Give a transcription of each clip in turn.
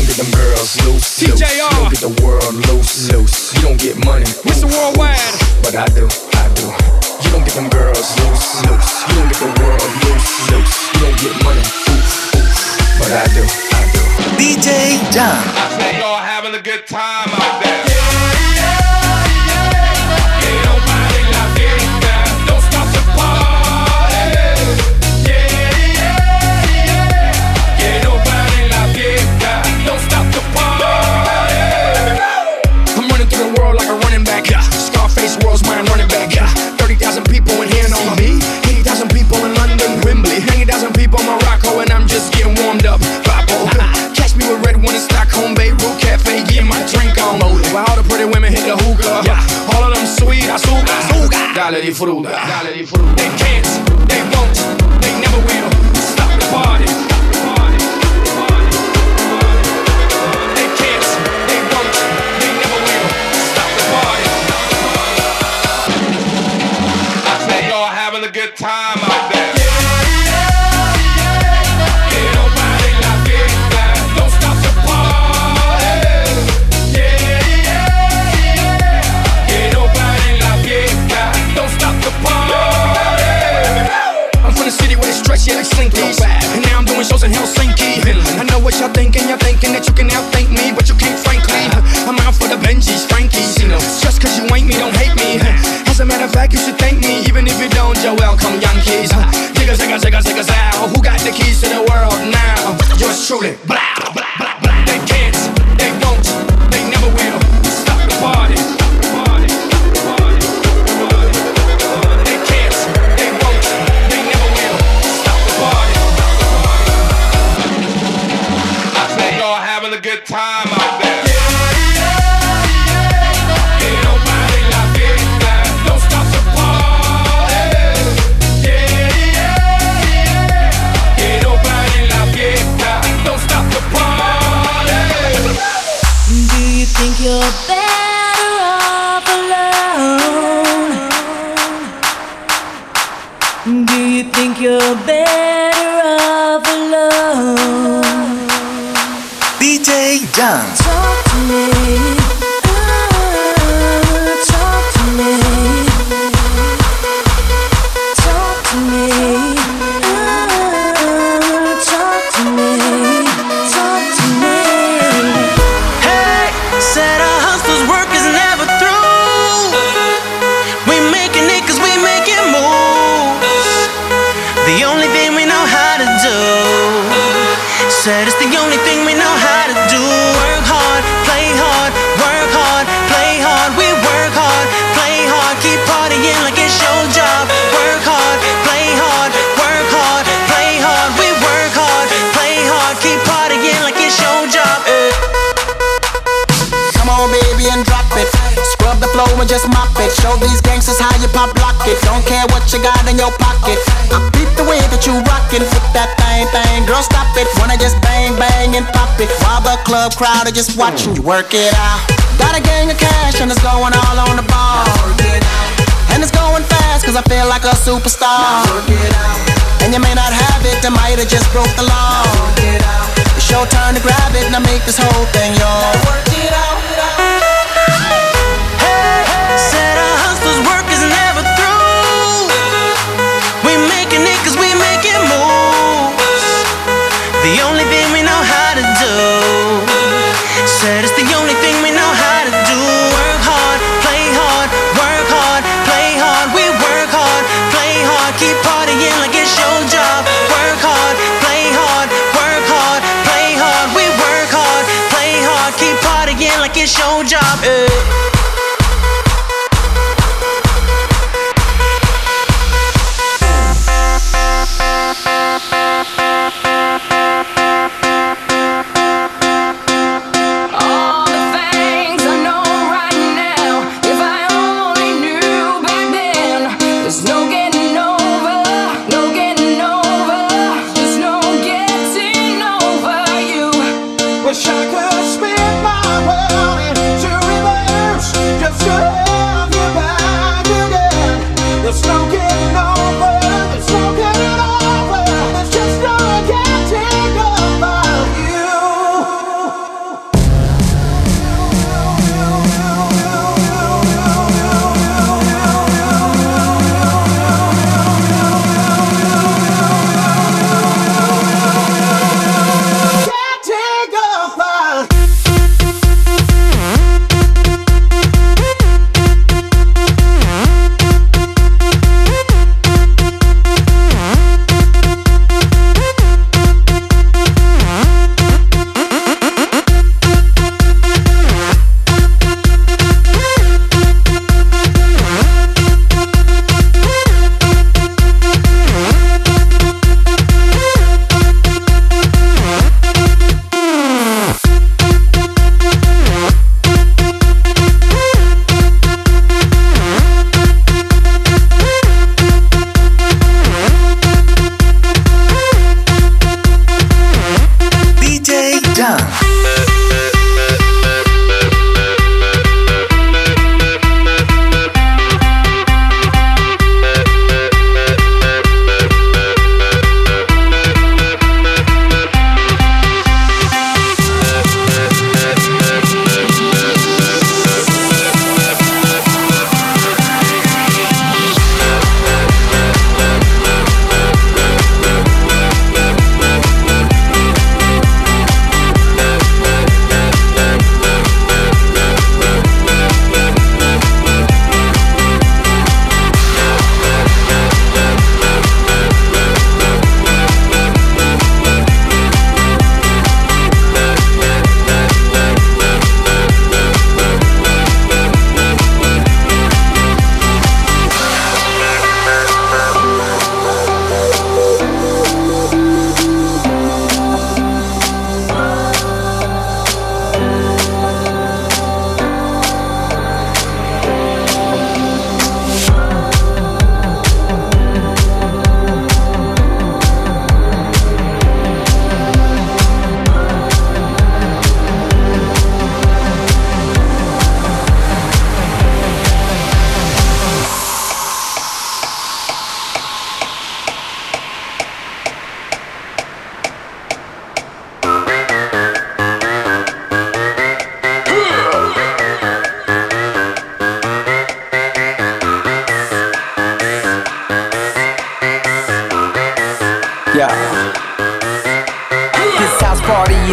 don't get them girls loose. TJR. You don't get the world loose. Loose. You don't get money. Mr. Worldwide. But I do, I do. You don't get them girls loose. Loose. You don't get the world loose. Loose. You don't get money. But I do, I do. DJ John. I say y'all having a good time out there. di frutta. Dale. girls in Helsinki. I know what y'all thinking, y'all thinking that you can outthink me, but you can't, frankly. I'm out for the Benjis, Frankies. Just cause you ain't me, don't hate me. As a matter of fact, you should thank me, even if you don't, you're welcome, Yankees. Digga, digga, digga, digga, out. Who got the keys to the world now? Yours truly, black. Crowd are just watching you work it out. Got a gang of cash and it's going all on the ball. And it's going fast cause I feel like a superstar. And you may not have it, I might have just broke the law. It's your turn to grab it and I make this whole thing yours. Work it out.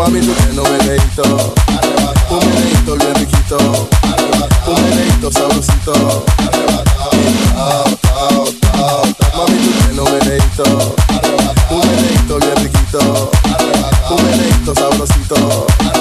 Mami, tú tienes un meneito, un meneito bien riquito, un meneito sabrosito. Mami, tú tienes un meneito, un meneito bien riquito, un meneito sabrosito.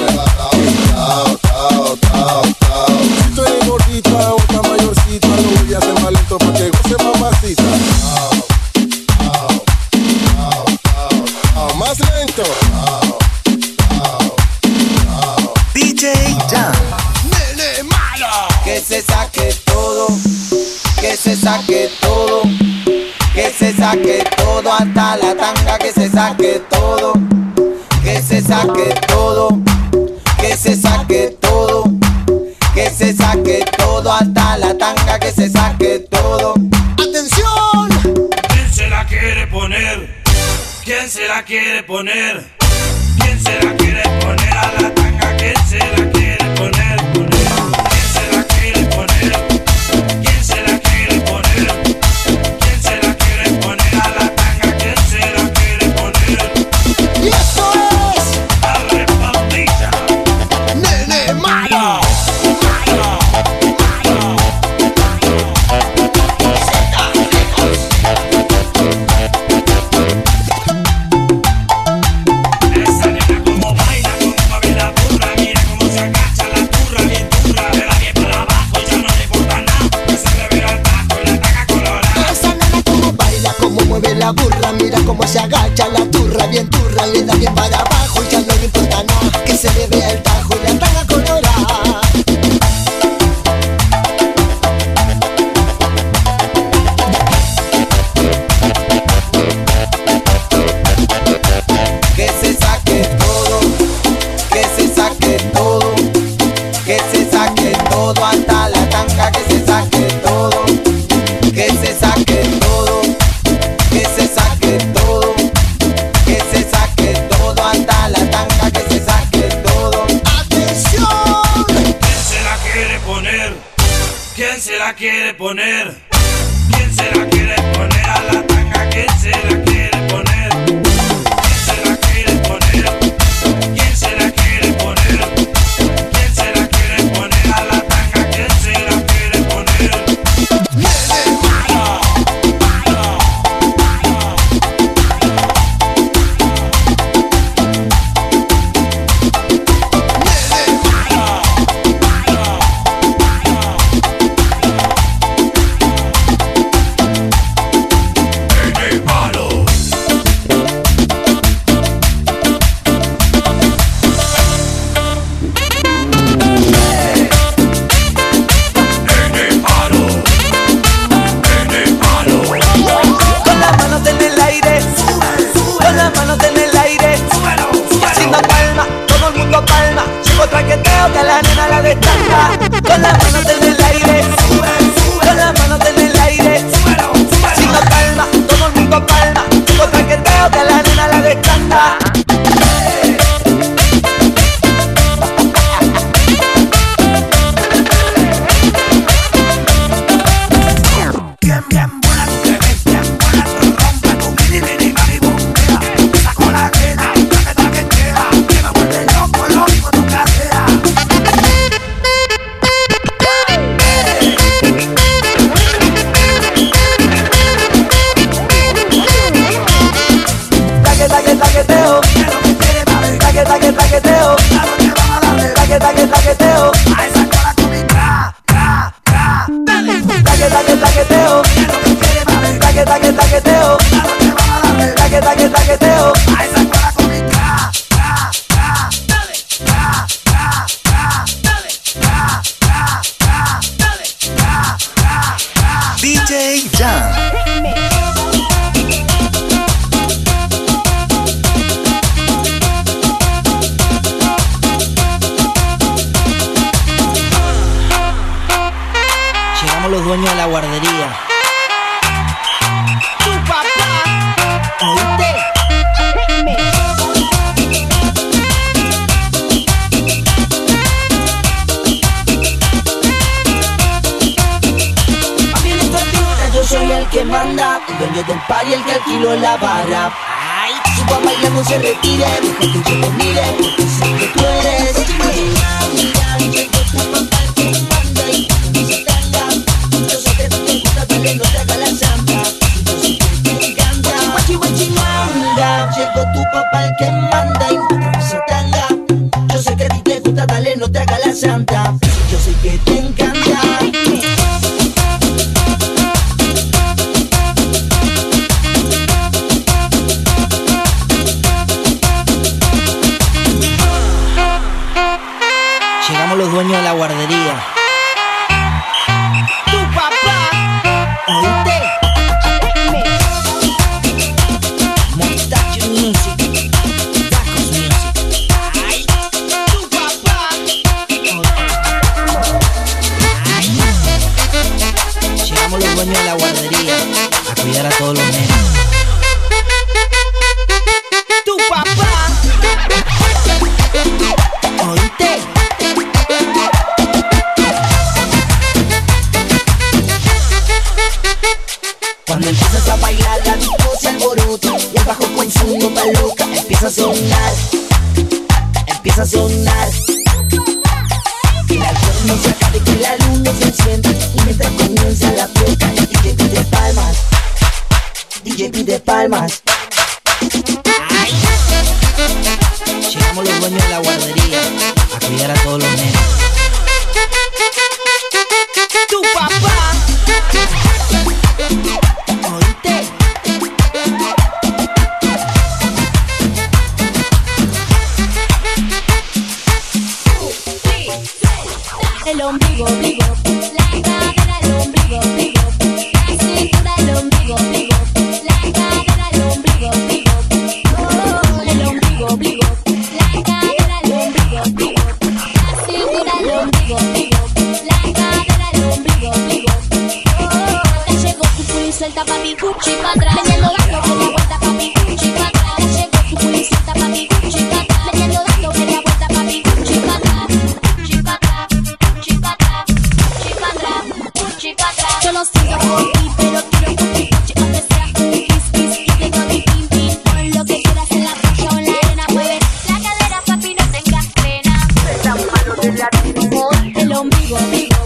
Igualito.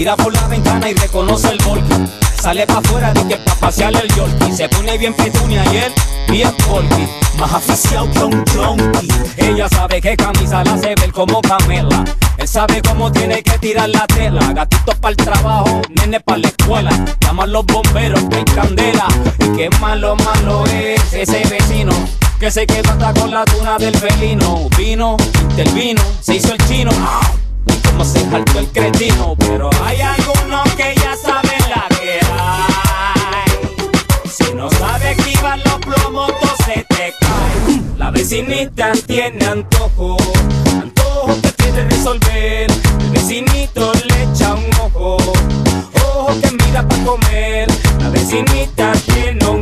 Mira por la ventana y reconoce el volcán. Sale pa' afuera de pa' pasear el Yorkie. Se pone bien petunia y él bien porky. Más aficiado que un. Ella sabe que camisa la hace ver como Camela. Él sabe cómo tiene que tirar la tela. Gatitos para el trabajo, nene para la escuela. Llaman los bomberos que candela. Y qué malo, malo es ese vecino. Que se quedó hasta con la tuna del felino. Vino, intervino, se hizo el chino como se saltó el cretino. Pero hay algunos que ya saben la que hay. Si no sabes esquivar los plomos, todo se te cae. La vecinita tiene antojo, antojo que quiere resolver. El vecinito le echa un ojo, ojo que mira para comer. La vecinita tiene un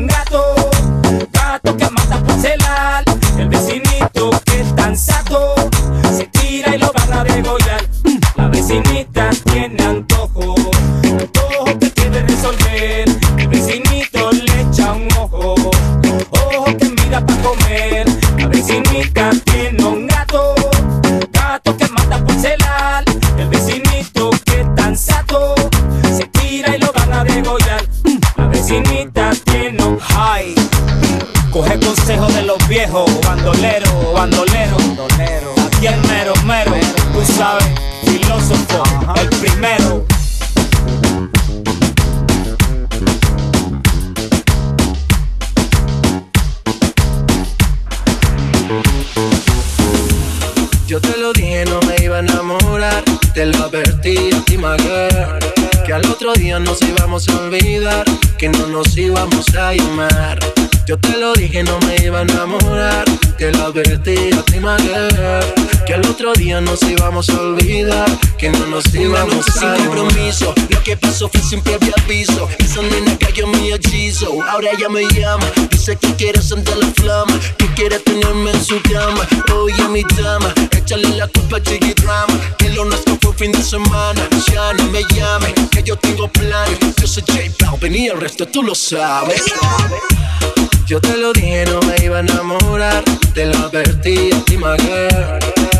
no nos íbamos a sin compromiso. Lo que pasó fue sin previo aviso. Esa nena cayó mi hechizo. Ahora ella me llama. Dice que quiere sentir la flama. Que quiere tenerme en su cama. Oye, mi dama. Échale la culpa a Chiqui Drama. Que lo nuestro fue fin de semana. Ya no me llame. Que yo tengo planes. Yo soy J Balvin y el resto tú lo sabes. Yo te lo dije, no me iba a enamorar. Te lo advertí a ti, my girl,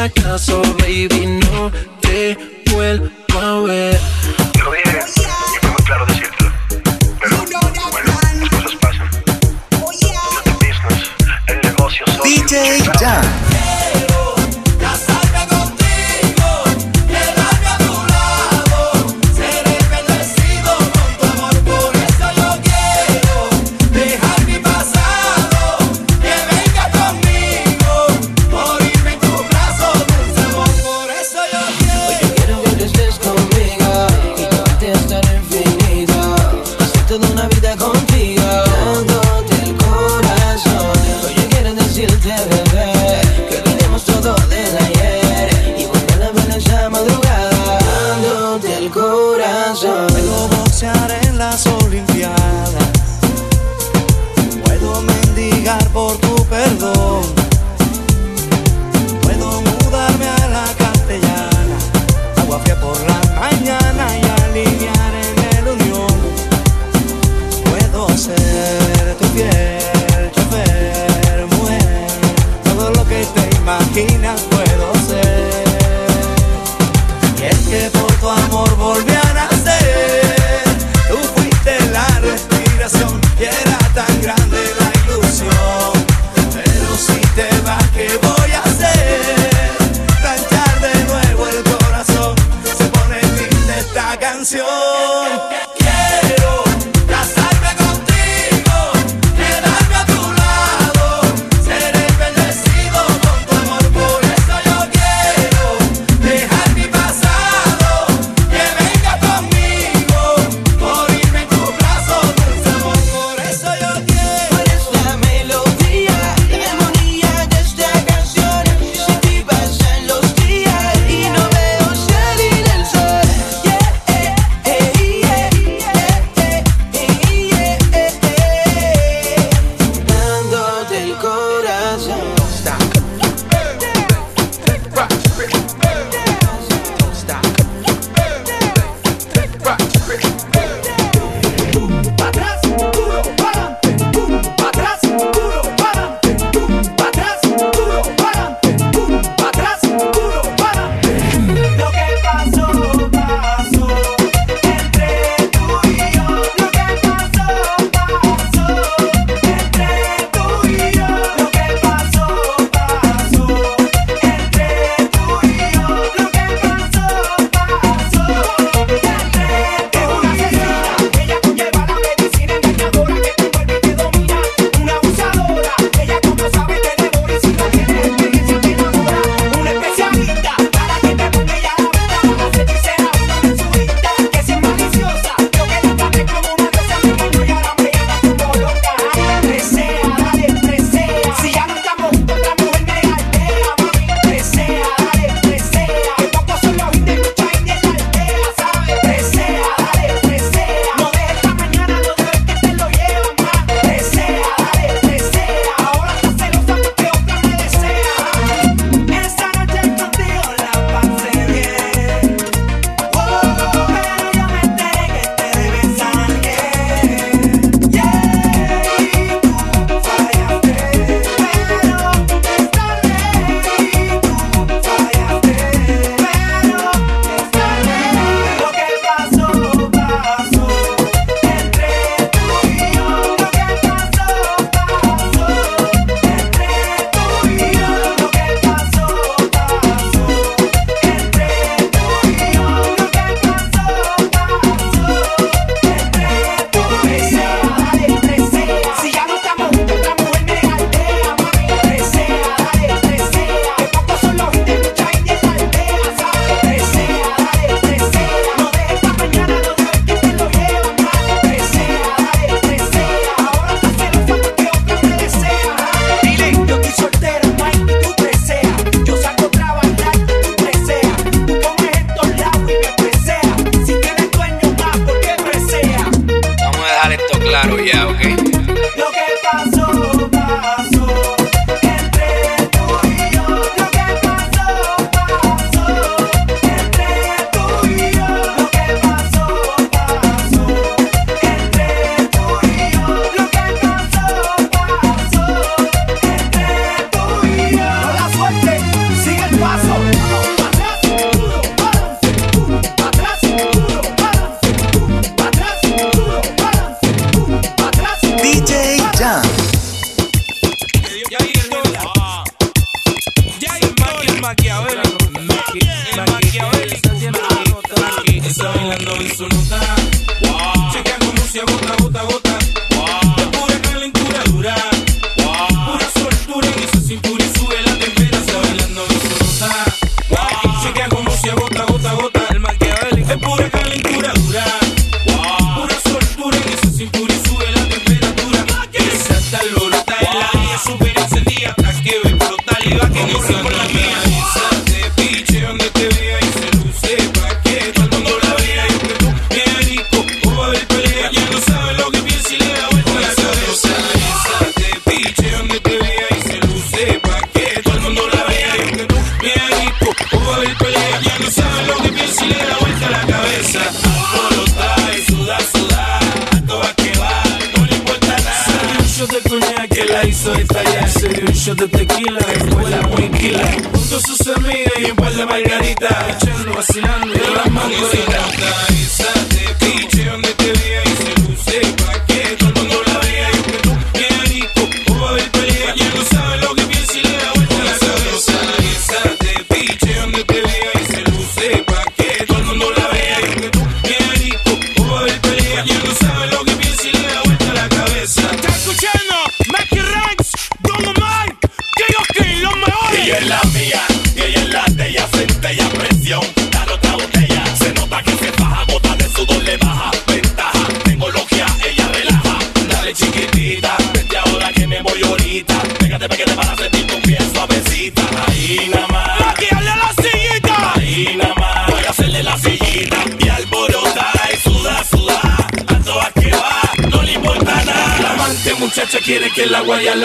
Acaso, baby, no te vuelvo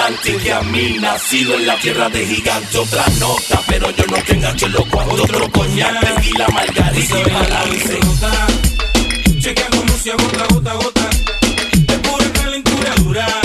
adelante que a mí nacido en la tierra de gigantes Otra nota, pero yo no tengo que loco Otro coñac, tequila, margarita y balance Chequea cómo se agota, gota, gota Es pura calentura dura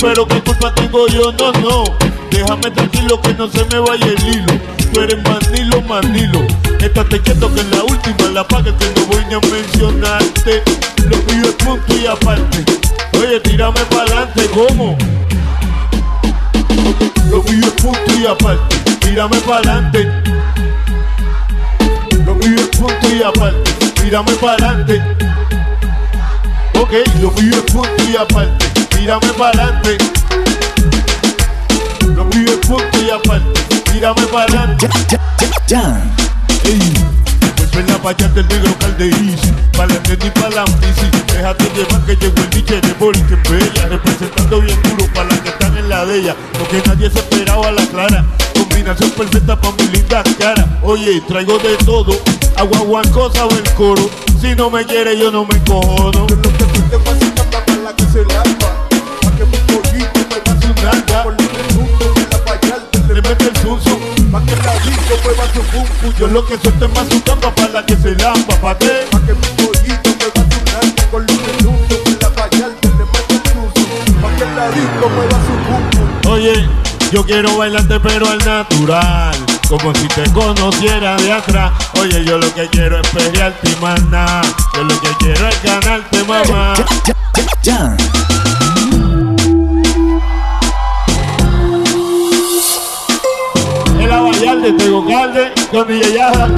pero qué culpa tengo yo, no, no. Déjame tranquilo que no se me vaya el hilo. Tú eres manilo, manilo. Estate quieto que en la última la paga que no voy ni a mencionarte. Lo pido es punto y aparte. Oye, tírame para adelante, ¿cómo? Lo mío es punto y aparte, tírame para adelante. Lo mío es punto y aparte, tírame para adelante. Ok, yo vivo punto y aparte, mírame para adelante. Yo vivo punto y aparte, mírame para adelante. Ya, ya, ya, la pachata del negro calderizo Para la tenis, para la bici Déjate llevar que llegó el DJ de Boli Que bella, representando bien duro Para las que están en la de ella. Lo que nadie se esperaba, la clara. Combinación perfecta para mi linda cara. Oye, traigo de todo. Agua guancosa o el coro. Si no me quiere yo no me encojono Yo lo que tú te vas para la que se lava Pa' que mi pollito me pase un nalga Por que nunca me la payarte le mete el suso Pa' que la disco mueva su pum Yo lo que suelto es más su capa para la que se lamba Pa' qué? Pa' que mi pollito me pase un nalga Por que nunca me la payarte le mete el suso Pa' que la disco mueva su pum Oye, yo quiero bailarte pero al natural como si te conociera de atrás. Oye, yo lo que quiero es pelearte nada Yo lo que quiero es ganarte, mamá. El Abayalde, Tego Calde, con DJ Yaja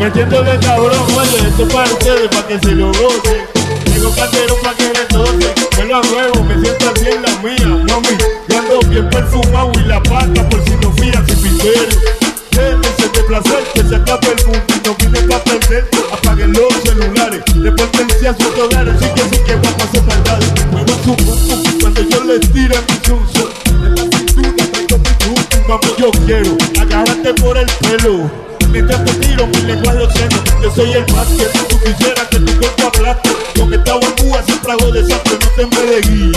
Metiéndole cabrón, oye, esto es para ustedes, para que se lo gocen Tengo caldero para que le toque Me lo nuevo, me potencia sus hogares Sí que sí que guapa se maldades Muevan su pum cuando yo les tire mi chunzo En la cintura traigo mi tum Mami, yo quiero agarrarte por el pelo. Mientras te tiro mi lenguaje obsceno Yo soy el más que tú quisieras que tu cuerpo aplaste Con esta guapúa siempre hago desastre No te me de guille